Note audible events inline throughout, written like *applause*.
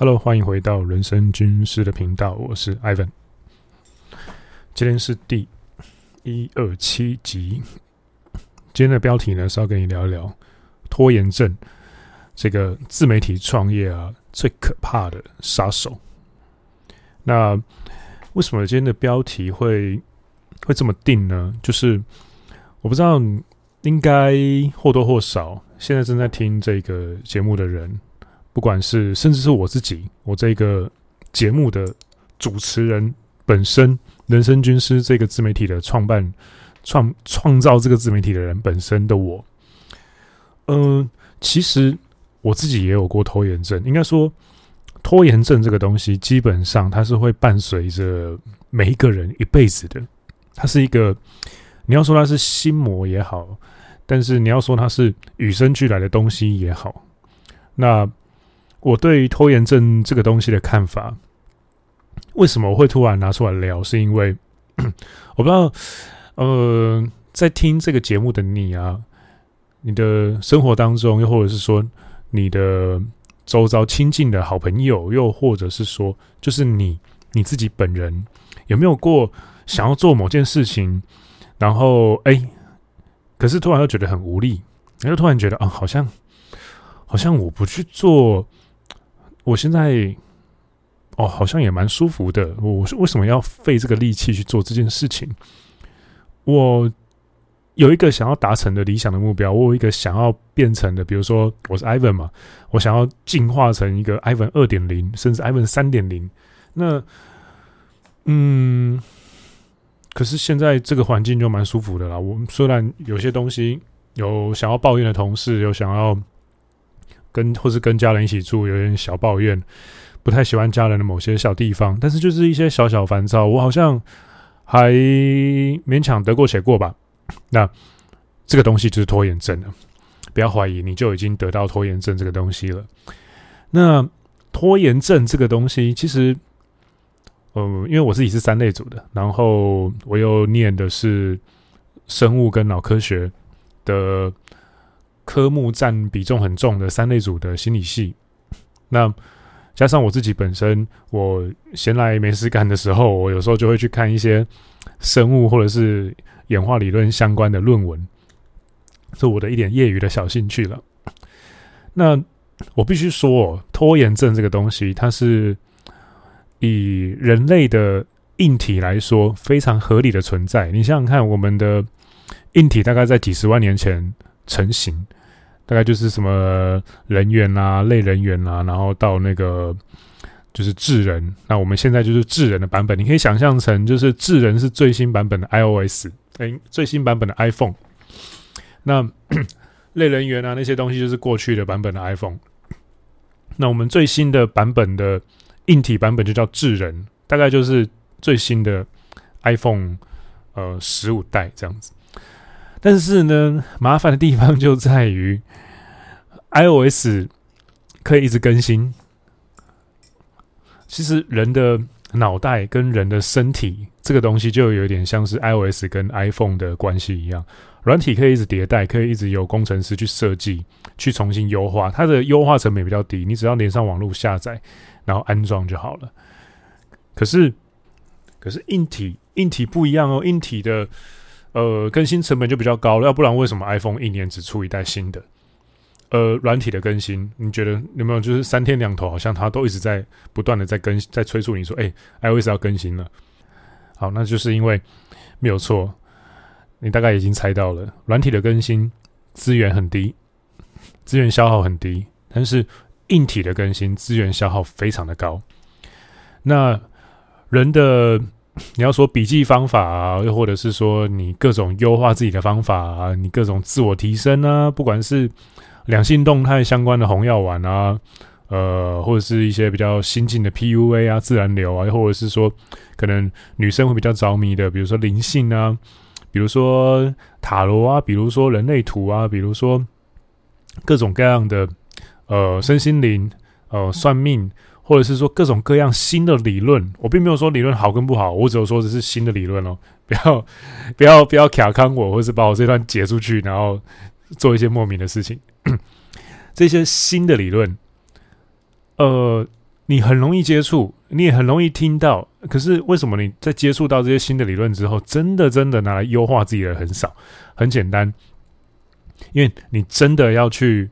Hello，欢迎回到人生军师的频道，我是 Ivan。今天是第一二七集。今天的标题呢是要跟你聊一聊拖延症这个自媒体创业啊最可怕的杀手。那为什么今天的标题会会这么定呢？就是我不知道，应该或多或少，现在正在听这个节目的人。不管是甚至是我自己，我这个节目的主持人本身，人生军师这个自媒体的创办、创创造这个自媒体的人本身的我，嗯、其实我自己也有过拖延症。应该说，拖延症这个东西，基本上它是会伴随着每一个人一辈子的。它是一个，你要说它是心魔也好，但是你要说它是与生俱来的东西也好，那。我对拖延症这个东西的看法，为什么我会突然拿出来聊？是因为 *clears throat* 我不知道，呃，在听这个节目的你啊，你的生活当中，又或者是说你的周遭亲近的好朋友，又或者是说，就是你你自己本人，有没有过想要做某件事情，然后哎，可是突然又觉得很无力，然后突然觉得啊，好像好像我不去做。我现在哦，好像也蛮舒服的。我为什么要费这个力气去做这件事情？我有一个想要达成的理想的目标，我有一个想要变成的，比如说我是 Ivan 嘛，我想要进化成一个 Ivan 二点零，甚至 Ivan 三点零。那嗯，可是现在这个环境就蛮舒服的啦。我虽然有些东西有想要抱怨的同事，有想要。跟或是跟家人一起住，有点小抱怨，不太喜欢家人的某些小地方，但是就是一些小小烦躁，我好像还勉强得过且过吧。那这个东西就是拖延症了，不要怀疑，你就已经得到拖延症这个东西了。那拖延症这个东西，其实，呃，因为我自己是三类组的，然后我又念的是生物跟脑科学的。科目占比重很重的三类组的心理系，*laughs* 那加上我自己本身，我闲来没事干的时候，我有时候就会去看一些生物或者是演化理论相关的论文，是我的一点业余的小兴趣了。那我必须说，拖延症这个东西，它是以人类的硬体来说非常合理的存在。你想想看，我们的硬体大概在几十万年前成型。大概就是什么人员啊、类人员啊，然后到那个就是智人。那我们现在就是智人的版本，你可以想象成就是智人是最新版本的 iOS，哎，最新版本的 iPhone。那类人员啊那些东西就是过去的版本的 iPhone。那我们最新的版本的硬体版本就叫智人，大概就是最新的 iPhone 呃十五代这样子。但是呢，麻烦的地方就在于，iOS 可以一直更新。其实人的脑袋跟人的身体这个东西，就有点像是 iOS 跟 iPhone 的关系一样。软体可以一直迭代，可以一直由工程师去设计、去重新优化。它的优化成本比较低，你只要连上网络下载，然后安装就好了。可是，可是硬体硬体不一样哦，硬体的。呃，更新成本就比较高了，要不然为什么 iPhone 一年只出一代新的？呃，软体的更新，你觉得有没有就是三天两头，好像它都一直在不断的在更，在催促你说，哎，iOS 要更新了。好，那就是因为没有错，你大概已经猜到了，软体的更新资源很低，资源消耗很低，但是硬体的更新资源消耗非常的高。那人的。你要说笔记方法啊，又或者是说你各种优化自己的方法啊，你各种自我提升啊，不管是两性动态相关的红药丸啊，呃，或者是一些比较新进的 PUA 啊、自然流啊，又或者是说可能女生会比较着迷的，比如说灵性啊，比如说塔罗啊，比如说人类图啊，比如说各种各样的呃身心灵呃算命。或者是说各种各样新的理论，我并没有说理论好跟不好，我只有说这是新的理论哦，*laughs* 不要不要不要卡康我，或是把我这段截出去，然后做一些莫名的事情。*coughs* 这些新的理论，呃，你很容易接触，你也很容易听到。可是为什么你在接触到这些新的理论之后，真的真的拿来优化自己的很少？很简单，因为你真的要去，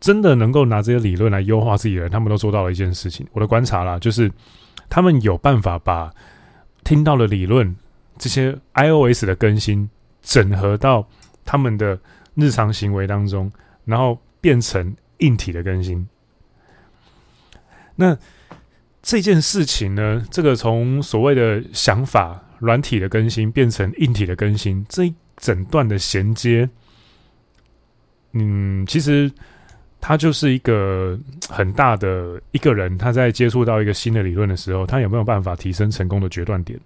真的能够拿这些理论来优化自己的人，他们都做到了一件事情。我的观察啦，就是他们有办法把听到的理论，这些 iOS 的更新整合到他们的日常行为当中，然后变成硬体的更新。那这件事情呢，这个从所谓的想法软体的更新变成硬体的更新，这一整段的衔接，嗯，其实他就是一个 *tsk* 很大的一个人，他在接触到一个新的理论的时候，他有没有办法提升成功的决断点？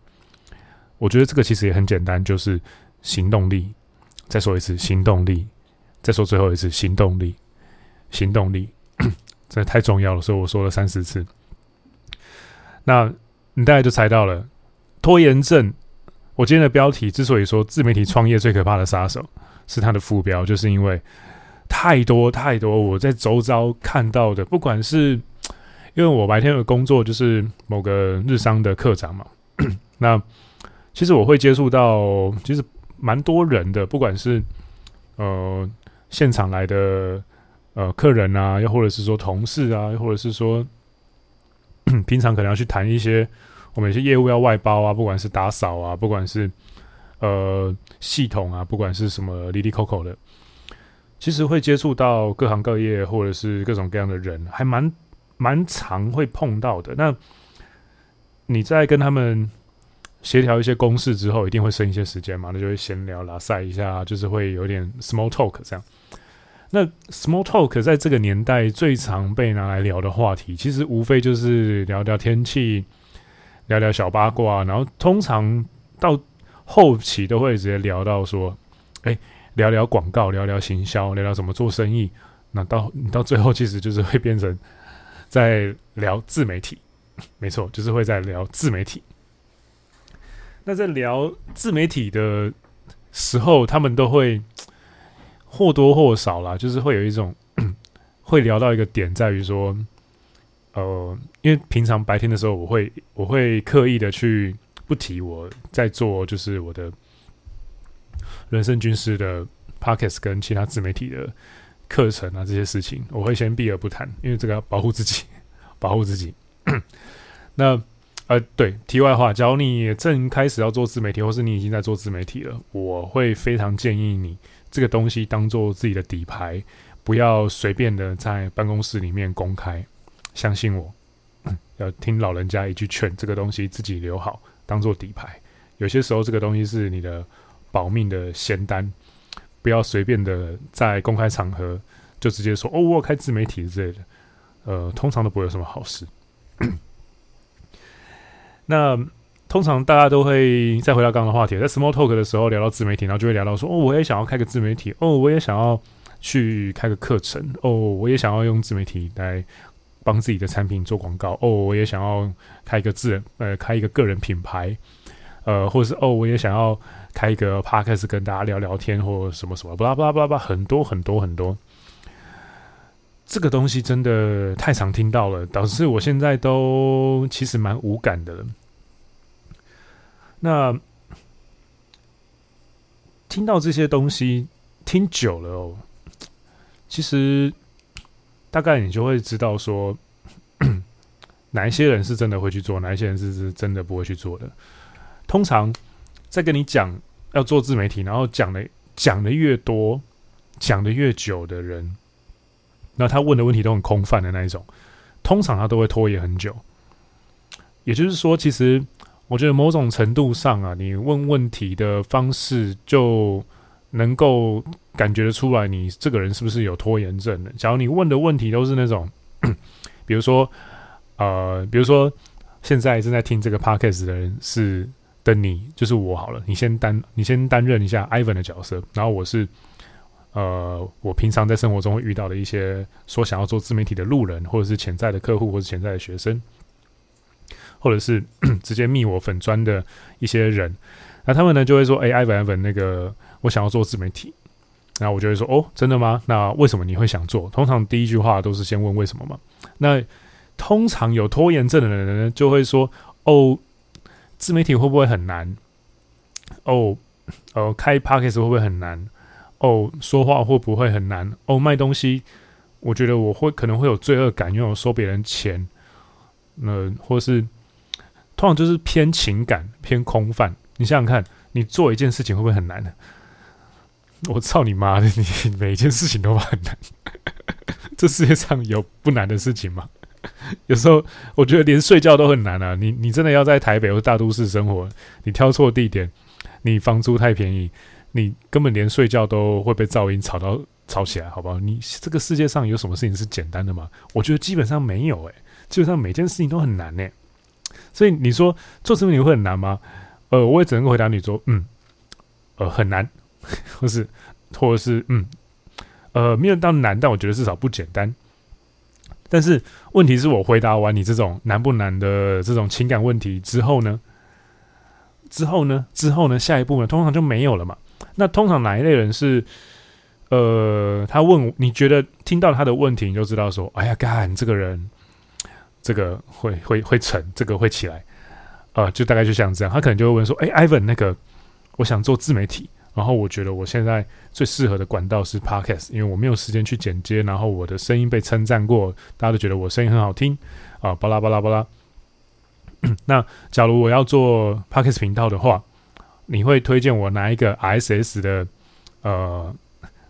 我觉得这个其实也很简单，就是行动力。再说一次，行动力。再说最后一次，行动力。行动力。*clears throat* 这太重要了，所以我说了三十次。那你大概就猜到了，拖延症。我今天的标题之所以说自媒体创业最可怕的杀手，是它的副标，就是因为太多太多我在周遭看到的，不管是因为我白天的工作就是某个日商的课长嘛，*clears throat* 那其实我会接触到其实蛮多人的，不管是呃现场来的。呃，客人啊，又或者是说同事啊，又或者是说，*clears throat* 平常可能要去谈一些我们有些业务要外包啊，不管是打扫啊，不管是呃系统啊，不管是什么哩哩抠抠的，其实会接触到各行各业或者是各种各样的人，还蛮蛮常会碰到的。那你在跟他们协调一些公事之后，一定会剩一些时间嘛？那就会闲聊啦，晒一下，就是会有点 small talk 这样。那 small talk 在这个年代最常被拿来聊的话题，其实无非就是聊聊天气，聊聊小八卦，然后通常到后期都会直接聊到说，哎，聊聊广告，聊聊行销，聊聊怎么做生意。那到你到最后，其实就是会变成在聊自媒体，没错，就是会在聊自媒体。那在聊自媒体的时候，他们都会。或多或少啦，就是会有一种 *coughs* 会聊到一个点，在于说，呃，因为平常白天的时候，我会我会刻意的去不提我在做，就是我的人生军师的 Podcast 跟其他自媒体的课程啊这些事情，我会先避而不谈，因为这个要保护自己，*laughs* 保护自己。*coughs* 那呃，对，题外话，假如你正开始要做自媒体，或是你已经在做自媒体了，我会非常建议你。这个东西当做自己的底牌，不要随便的在办公室里面公开。相信我，*coughs* 要听老人家一句劝，这个东西自己留好，当做底牌。有些时候，这个东西是你的保命的仙丹，不要随便的在公开场合就直接说“哦，我开自媒体”之类的。呃，通常都不会有什么好事。*coughs* 那。通常大家都会再回到刚刚的话题，在 small talk 的时候聊到自媒体，然后就会聊到说：“哦，我也想要开个自媒体，哦，我也想要去开个课程，哦，我也想要用自媒体来帮自己的产品做广告，哦，我也想要开一个自呃开一个个人品牌，呃，或者是哦，我也想要开一个 podcast 跟大家聊聊天，或什么什么，巴拉巴拉巴拉巴，很多很多很多。这个东西真的太常听到了，导致我现在都其实蛮无感的了。”那听到这些东西听久了哦，其实大概你就会知道说，*clears throat* 哪一些人是真的会去做，哪一些人是是真的不会去做的。通常在跟你讲要做自媒体，然后讲的讲的越多，讲的越久的人，那他问的问题都很空泛的那一种，通常他都会拖延很久。也就是说，其实。我觉得某种程度上啊，你问问题的方式就能够感觉得出来，你这个人是不是有拖延症的。假如你问的问题都是那种，比如说，呃，比如说现在正在听这个 podcast 的人是的你，就是我好了，你先担你先担任一下 Ivan 的角色，然后我是呃，我平常在生活中会遇到的一些说想要做自媒体的路人，或者是潜在的客户，或者潜在的学生。或者是 *clears throat* 直接密我粉砖的一些人，那他们呢就会说：“哎、欸，Ivan Ivan，那个我想要做自媒体。”然后我就会说：“哦，真的吗？那为什么你会想做？”通常第一句话都是先问为什么嘛。那通常有拖延症的人呢，就会说：“哦，自媒体会不会很难？哦，呃，开 Podcast 会不会很难？哦，说话会不会很难？哦，卖东西，我觉得我会可能会有罪恶感，因为我收别人钱。那、或是通常就是偏情感、偏空泛。你想想看，你做一件事情会不会很难呢？我操你妈的！你每一件事情都很难。*laughs* 这世界上有不难的事情吗？*laughs* 有时候我觉得连睡觉都很难啊！你你真的要在台北或大都市生活，你挑错地点，你房租太便宜，你根本连睡觉都会被噪音吵到吵起来，好不好？你这个世界上有什么事情是简单的吗？我觉得基本上没有诶、基本上每件事情都很难诶、所以你说做什么你会很难吗？呃，我也只能回答你说，嗯，呃，很难，或是或者是嗯。呃，没有到难，但我觉得至少不简单。但是问题是我回答完你这种难不难的这种情感问题之后呢？之后呢？之后呢？下一步呢？通常就没有了嘛。那通常哪一类人是？呃，他问你觉得听到他的问题，你就知道说，哎呀，干这个人，这个会会会成，这个会起来。呃，就大概就像这样，他可能就会问说，哎，Ivan，那个我想做自媒体。然后我觉得我现在最适合的管道是 Podcast，因为我没有时间去剪接，然后我的声音被称赞过，大家都觉得我声音很好听啊，巴拉巴拉巴拉。*clears throat* 那假如我要做 Podcast 频道的话，你会推荐我哪一个 RSS 的呃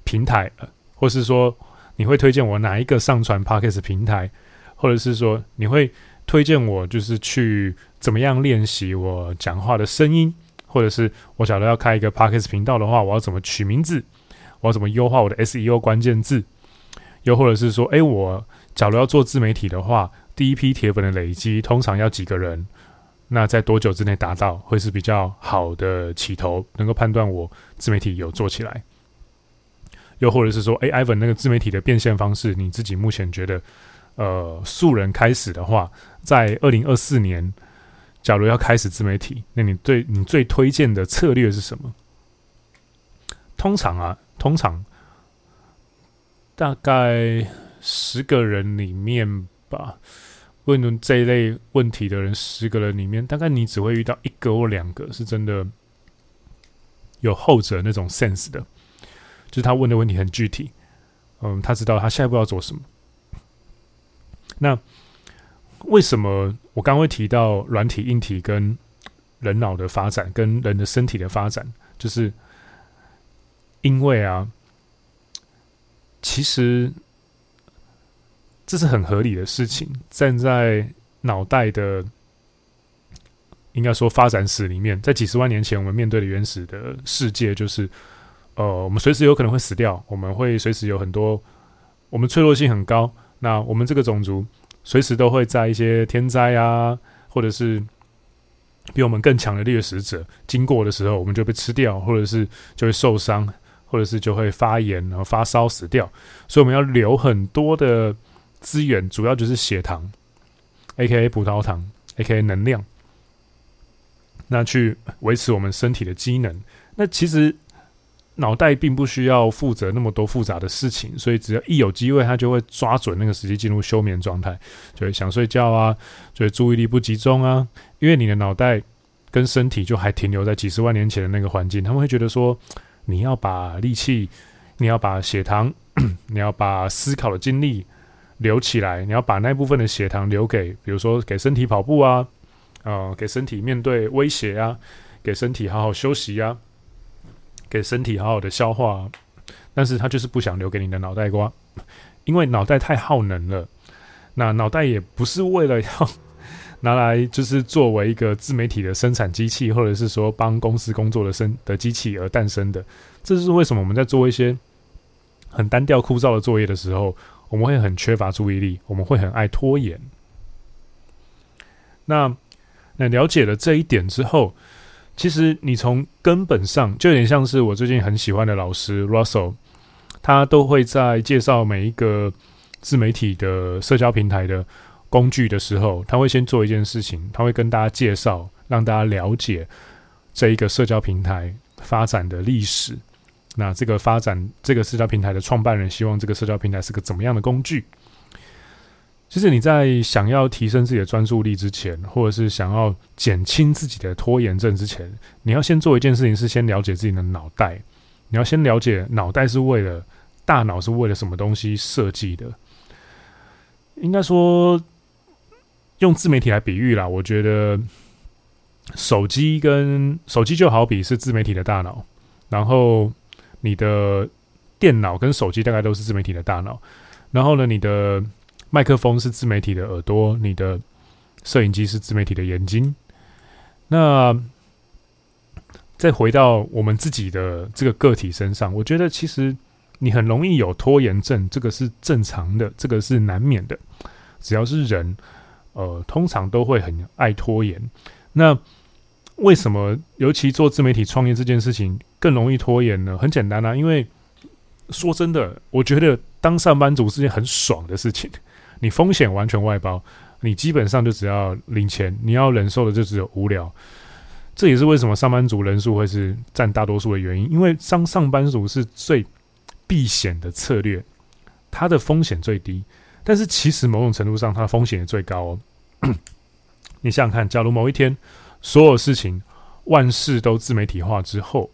平台，或是说你会推荐我哪一个上传 Podcast 平台，或者是说你会推荐我就是去怎么样练习我讲话的声音？或者是我假如要开一个 Podcast 频道的话，我要怎么取名字？我要怎么优化我的 SEO 关键字？又或者是说，诶，我假如要做自媒体的话，第一批铁粉的累积通常要几个人？那在多久之内达到会是比较好的起头，能够判断我自媒体有做起来？又或者是说，诶，Ivan 那个自媒体的变现方式，你自己目前觉得，呃，素人开始的话，在二零二四年。假如要开始自媒体，那你对你最推荐的策略是什么？通常啊，通常大概十个人里面吧，问这一类问题的人，十个人里面，大概你只会遇到一个或两个是真的有后者那种 sense 的，就是他问的问题很具体，嗯，他知道他下一步要做什么。那为什么我刚会提到软体、硬体跟人脑的发展，跟人的身体的发展，就是因为啊，其实这是很合理的事情。站在脑袋的应该说发展史里面，在几十万年前，我们面对的原始的世界，就是呃，我们随时有可能会死掉，我们会随时有很多，我们脆弱性很高。那我们这个种族。随时都会在一些天灾啊，或者是比我们更强的掠食者经过的时候，我们就被吃掉，或者是就会受伤，或者是就会发炎然后发烧死掉。所以我们要留很多的资源，主要就是血糖，AKA 葡萄糖，AKA 能量，那去维持我们身体的机能。那其实。脑袋并不需要负责那么多复杂的事情，所以只要一有机会，他就会抓准那个时机进入休眠状态，就会想睡觉啊，就会注意力不集中啊。因为你的脑袋跟身体就还停留在几十万年前的那个环境，他们会觉得说，你要把力气，你要把血糖，*clears throat* 你要把思考的精力留起来，你要把那部分的血糖留给，比如说给身体跑步啊，呃，给身体面对威胁啊，给身体好好休息啊。给身体好好的消化，但是他就是不想留给你的脑袋瓜，因为脑袋太耗能了。那脑袋也不是为了要拿来就是作为一个自媒体的生产机器，或者是说帮公司工作的生的机器而诞生的。这是为什么我们在做一些很单调枯燥的作业的时候，我们会很缺乏注意力，我们会很爱拖延。那那了解了这一点之后。其实你从根本上就有点像是我最近很喜欢的老师 Russell，他都会在介绍每一个自媒体的社交平台的工具的时候，他会先做一件事情，他会跟大家介绍，让大家了解这一个社交平台发展的历史。那这个发展这个社交平台的创办人希望这个社交平台是个怎么样的工具？其实你在想要提升自己的专注力之前，或者是想要减轻自己的拖延症之前，你要先做一件事情，是先了解自己的脑袋。你要先了解脑袋是为了，大脑是为了什么东西设计的。应该说，用自媒体来比喻啦，我觉得手机跟手机就好比是自媒体的大脑，然后你的电脑跟手机大概都是自媒体的大脑，然后呢，你的麦克风是自媒体的耳朵，你的摄影机是自媒体的眼睛。那再回到我们自己的这个个体身上，我觉得其实你很容易有拖延症，这个是正常的，这个是难免的。只要是人，呃，通常都会很爱拖延。那为什么尤其做自媒体创业这件事情更容易拖延呢？很简单啊，因为说真的，我觉得当上班族是件很爽的事情。你风险完全外包，你基本上就只要领钱，你要忍受的就只有无聊。这也是为什么上班族人数会是占大多数的原因，因为上上班族是最避险的策略，它的风险最低，但是其实某种程度上，它的风险也最高哦。*coughs* 你想想看，假如某一天所有事情万事都自媒体化之后，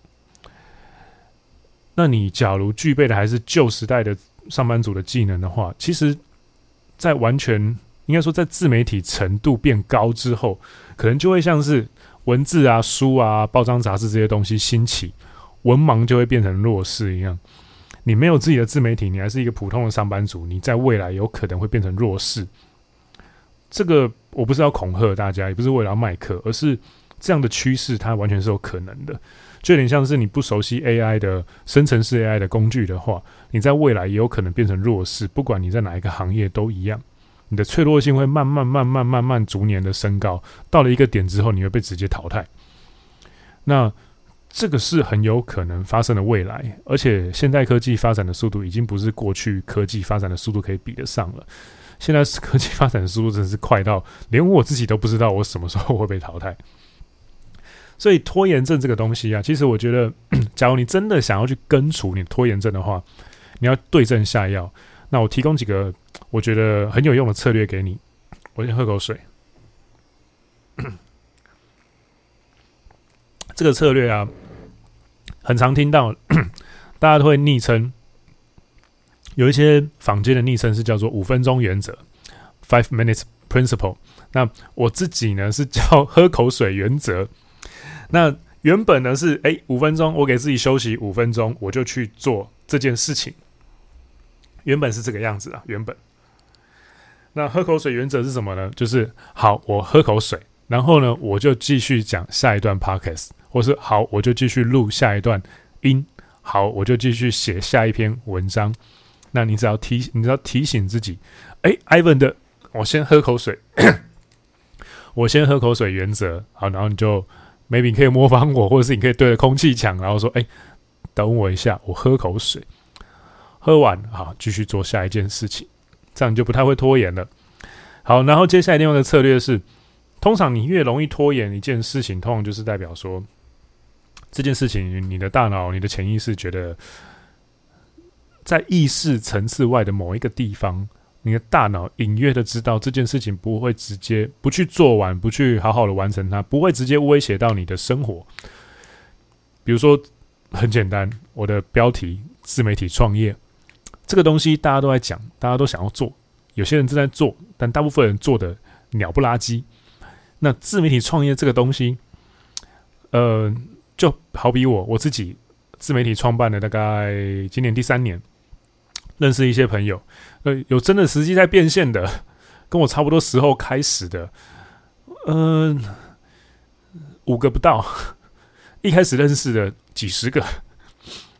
那你假如具备的还是旧时代的上班族的技能的话，其实。在完全应该说，在自媒体程度变高之后，可能就会像是文字啊、书啊、报章杂志这些东西兴起，文盲就会变成弱势一样。你没有自己的自媒体，你还是一个普通的上班族，你在未来有可能会变成弱势。这个我不是要恐吓大家，也不是为了要卖课，而是这样的趋势它完全是有可能的。就有点像是你不熟悉 AI 的生成式 AI 的工具的话，你在未来也有可能变成弱势。不管你在哪一个行业都一样，你的脆弱性会慢慢、慢慢、慢慢、逐年的升高。到了一个点之后，你会被直接淘汰。那这个是很有可能发生的未来，而且现代科技发展的速度已经不是过去科技发展的速度可以比得上了。现在科技发展的速度真是快到连我自己都不知道我什么时候会被淘汰。所以拖延症这个东西啊，其实我觉得，*clears throat* 假如你真的想要去根除你拖延症的话，你要对症下药。那我提供几个我觉得很有用的策略给你。我先喝口水。*clears throat* 这个策略啊，很常听到，*clears throat* 大家都会昵称，有一些坊间的昵称是叫做“五分钟原则 ”（Five Minutes Principle）。那我自己呢是叫“喝口水原则”。那原本呢是哎，五分钟，我给自己休息五分钟，我就去做这件事情。原本是这个样子啊，原本。那喝口水原则是什么呢？就是好，我喝口水，然后呢，我就继续讲下一段 podcast，或是好，我就继续录下一段音，好，我就继续写下一篇文章。那你只要提，你只要提醒自己，哎，Ivan 的，我先喝口水，*coughs* 我先喝口水原则，好，然后你就。Maybe 你可以模仿我，或者是你可以对着空气讲，然后说：“哎、等我一下，我喝口水。”喝完，好，继续做下一件事情，这样就不太会拖延了。好，然后接下来另外一个策略是，通常你越容易拖延一件事情，通常就是代表说这件事情，你的大脑、你的潜意识觉得在意识层次外的某一个地方。你的大脑隐约的知道这件事情不会直接不去做完，不去好好的完成它，不会直接威胁到你的生活。比如说，很简单，我的标题自媒体创业这个东西大家都在讲，大家都想要做，有些人正在做，但大部分人做的鸟不拉几。那自媒体创业这个东西，呃，就好比我我自己自媒体创办了大概今年第三年。认识一些朋友，呃，有真的实际在变现的，跟我差不多时候开始的，嗯、呃，五个不到，一开始认识的几十个，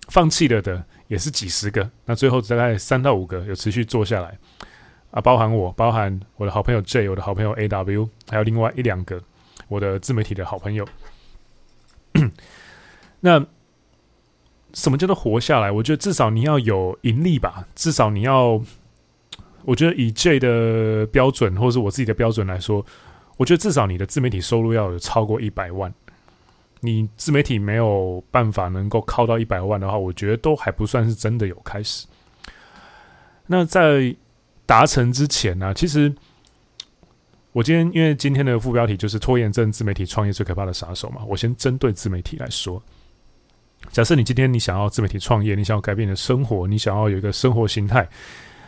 放弃了的也是几十个，那最后大概三到五个有持续做下来，啊，包含我，包含我的好朋友 J，我的好朋友 AW，还有另外一两个我的自媒体的好朋友，那。什么叫做活下来？我觉得至少你要有盈利吧，至少你要，我觉得以 J 的标准，或者是我自己的标准来说，我觉得至少你的自媒体收入要有超过一百万。你自媒体没有办法能够靠到一百万的话，我觉得都还不算是真的有开始。那在达成之前呢、其实我今天因为今天的副标题就是拖延症自媒体创业最可怕的杀手嘛，我先针对自媒体来说。假设你今天你想要自媒体创业，你想要改变你的生活，你想要有一个生活形态，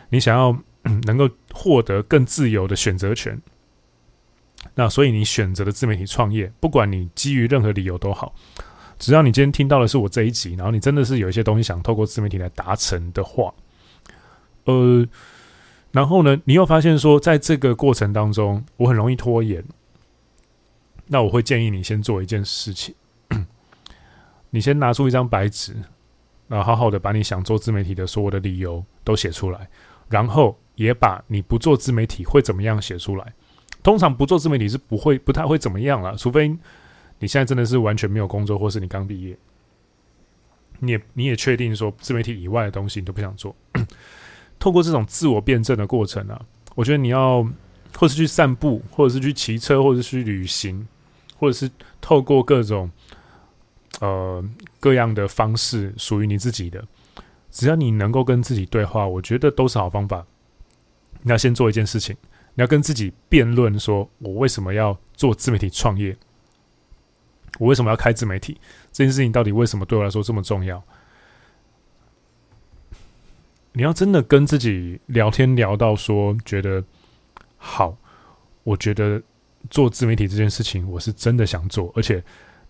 你想要能够获得更自由的选择权，那所以你选择的自媒体创业，不管你基于任何理由都好，只要你今天听到的是我这一集，然后你真的是有一些东西想透过自媒体来达成的话，呃，然后呢，你又发现说在这个过程当中我很容易拖延，那我会建议你先做一件事情。*clears throat* 你先拿出一张白纸，然后好好的把你想做自媒体的所有的理由都写出来，然后也把你不做自媒体会怎么样写出来。通常不做自媒体是不会不太会怎么样了，除非你现在真的是完全没有工作，或是你刚毕业，你也你也确定说自媒体以外的东西你都不想做。*clears throat* 透过这种自我辩证的过程啊，我觉得你要或是去散步，或者是去骑车，或者是去旅行，或者是透过各种。呃，各样的方式属于你自己的，只要你能够跟自己对话，我觉得都是好方法。你要先做一件事情，你要跟自己辩论，说我为什么要做自媒体创业？我为什么要开自媒体？这件事情到底为什么对我来说这么重要？你要真的跟自己聊天聊到说，觉得好，我觉得做自媒体这件事情，我是真的想做，而且。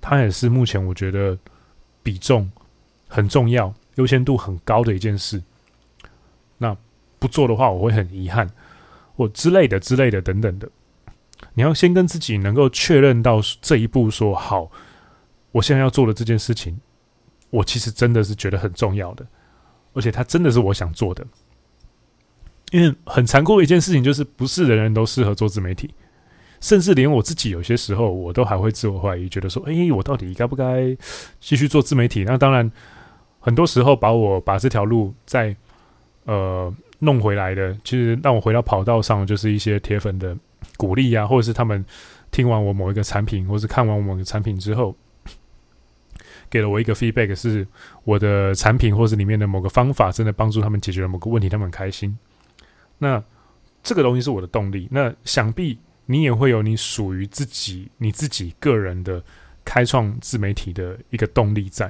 它也是目前我觉得比重很重要、优先度很高的一件事。那不做的话，我会很遗憾，或之类的、之类的等等的。你要先跟自己能够确认到这一步，说好，我现在要做的这件事情，我其实真的是觉得很重要的，而且它真的是我想做的。因为很残酷的一件事情就是，不是人人都适合做自媒体。甚至连我自己有些时候，我都还会自我怀疑，觉得说：“哎，我到底该不该继续做自媒体？”那当然，很多时候把我把这条路在呃弄回来的，其实让我回到跑道上，就是一些铁粉的鼓励啊，或者是他们听完我某一个产品，或是看完我某个产品之后，给了我一个 feedback，是我的产品或是里面的某个方法真的帮助他们解决了某个问题，他们很开心。那这个东西是我的动力。那想必。你也会有你属于自己、你自己个人的开创自媒体的一个动力在。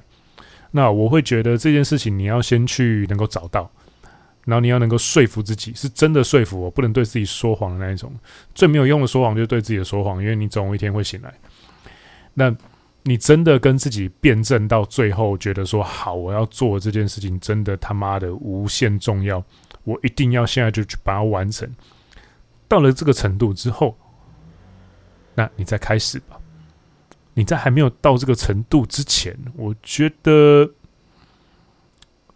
那我会觉得这件事情你要先去能够找到，然后你要能够说服自己，是真的说服我，不能对自己说谎的那一种。最没有用的说谎就是对自己的说谎，因为你总有一天会醒来。那你真的跟自己辩证到最后，觉得说好，我要做这件事情，真的他妈的无限重要，我一定要现在就去把它完成。到了这个程度之后。那你再开始吧。你在还没有到这个程度之前，我觉得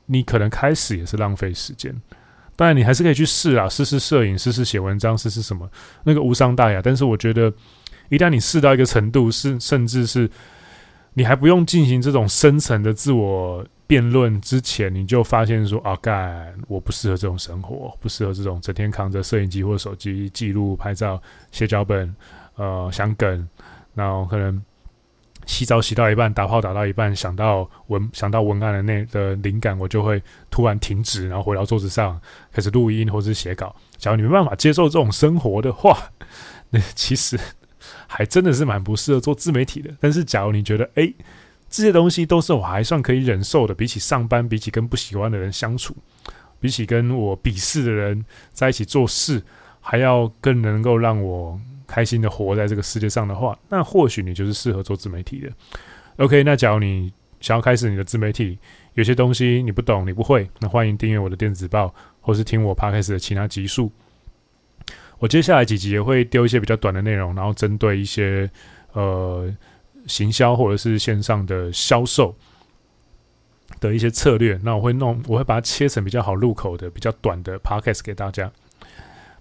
你可能开始也是浪费时间。当然，你还是可以去试啊，试试摄影，试试写文章，试试什么，那个无伤大雅。但是，我觉得一旦你试到一个程度，是甚至是你还不用进行这种深层的自我辩论之前，你就发现说啊，干，我不适合这种生活，不适合这种整天扛着摄影机或手机记录、拍照、写脚本。呃，想梗，然后可能洗澡洗到一半，打炮打到一半，想到文想到文案的那的灵感，我就会突然停止，然后回到桌子上开始录音或是写稿。假如你没办法接受这种生活的话，*laughs* 那其实 *laughs* 还真的是蛮不适合做自媒体的。但是，假如你觉得，诶，这些东西都是我还算可以忍受的，比起上班，比起跟不喜欢的人相处，比起跟我鄙视的人在一起做事，还要更能够让我。开心的活在这个世界上的话，那或许你就是适合做自媒体的。OK，那假如你想要开始你的自媒体，有些东西你不懂、你不会，那欢迎订阅我的电子报，或是听我 Podcast 的其他集数。我接下来几集也会丢一些比较短的内容，然后针对一些呃行销或者是线上的销售的一些策略，那我会弄，我会把它切成比较好入口的、比较短的 Podcast 给大家。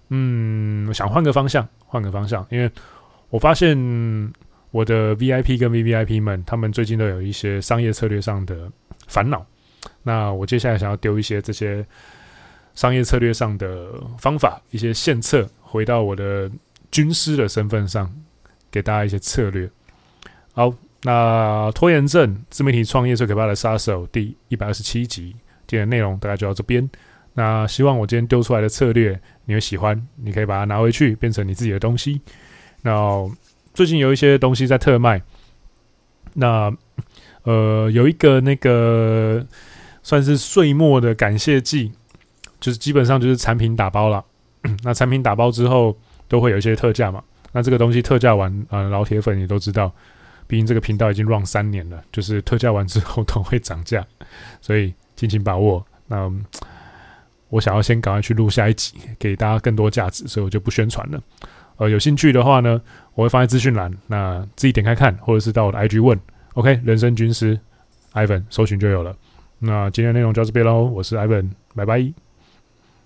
嗯，我想换个方向，换个方向，因为我发现我的 VIP 跟 VVIP 们，他们最近都有一些商业策略上的烦恼。那我接下来想要丢一些这些商业策略上的方法，一些献策，回到我的军师的身份上，给大家一些策略。好，那拖延症自媒体创业最可怕的杀手第一百二十七集，今天的内容大概就到这边。那希望我今天丢出来的策略你会喜欢，你可以把它拿回去变成你自己的东西。那最近有一些东西在特卖，那呃有一个那个算是岁末的感谢季，就是基本上就是产品打包了。*coughs* 那产品打包之后都会有一些特价嘛。那这个东西特价完啊、老铁粉也都知道，毕竟这个频道已经 run 三年了，就是特价完之后都会涨价，所以尽情把握。那我想要先赶快去录下一集，给大家更多价值，所以我就不宣传了。呃，有兴趣的话呢，我会放在资讯栏，那自己点开看，或者是到我的 IG 问。OK，人生军师 Ivan 搜寻就有了。那今天内容就到这边喽，我是 Ivan，拜拜。